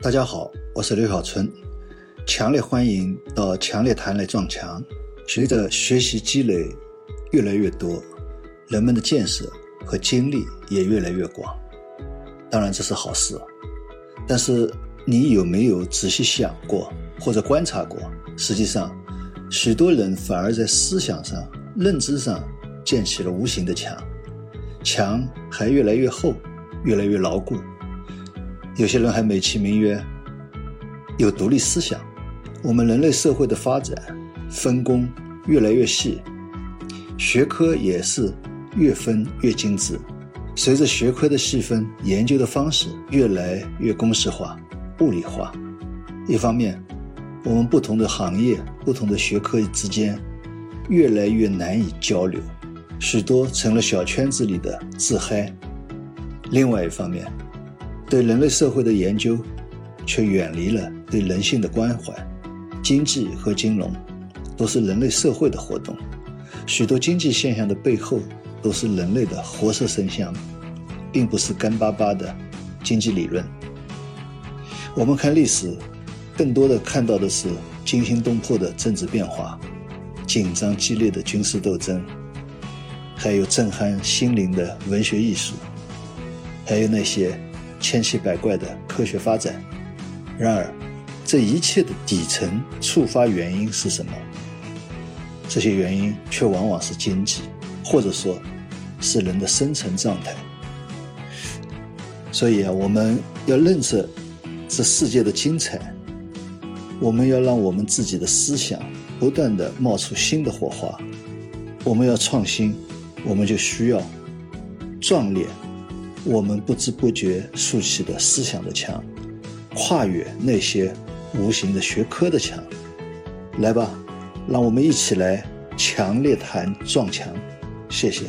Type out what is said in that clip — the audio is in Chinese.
大家好，我是刘小春，强烈欢迎到强烈谈来撞墙。随着学习积累越来越多，人们的见识和经历也越来越广，当然这是好事。但是你有没有仔细想过或者观察过？实际上，许多人反而在思想上、认知上建起了无形的墙，墙还越来越厚，越来越牢固。有些人还美其名曰有独立思想。我们人类社会的发展分工越来越细，学科也是越分越精致。随着学科的细分，研究的方式越来越公式化、物理化。一方面，我们不同的行业、不同的学科之间越来越难以交流，许多成了小圈子里的自嗨；另外一方面，对人类社会的研究，却远离了对人性的关怀。经济和金融都是人类社会的活动，许多经济现象的背后都是人类的活色生香，并不是干巴巴的经济理论。我们看历史，更多的看到的是惊心动魄的政治变化、紧张激烈的军事斗争，还有震撼心灵的文学艺术，还有那些。千奇百怪的科学发展，然而，这一切的底层触发原因是什么？这些原因却往往是经济，或者说，是人的生存状态。所以啊，我们要认识这世界的精彩，我们要让我们自己的思想不断的冒出新的火花。我们要创新，我们就需要壮烈。我们不知不觉竖起的思想的墙，跨越那些无形的学科的墙，来吧，让我们一起来强烈谈撞墙，谢谢。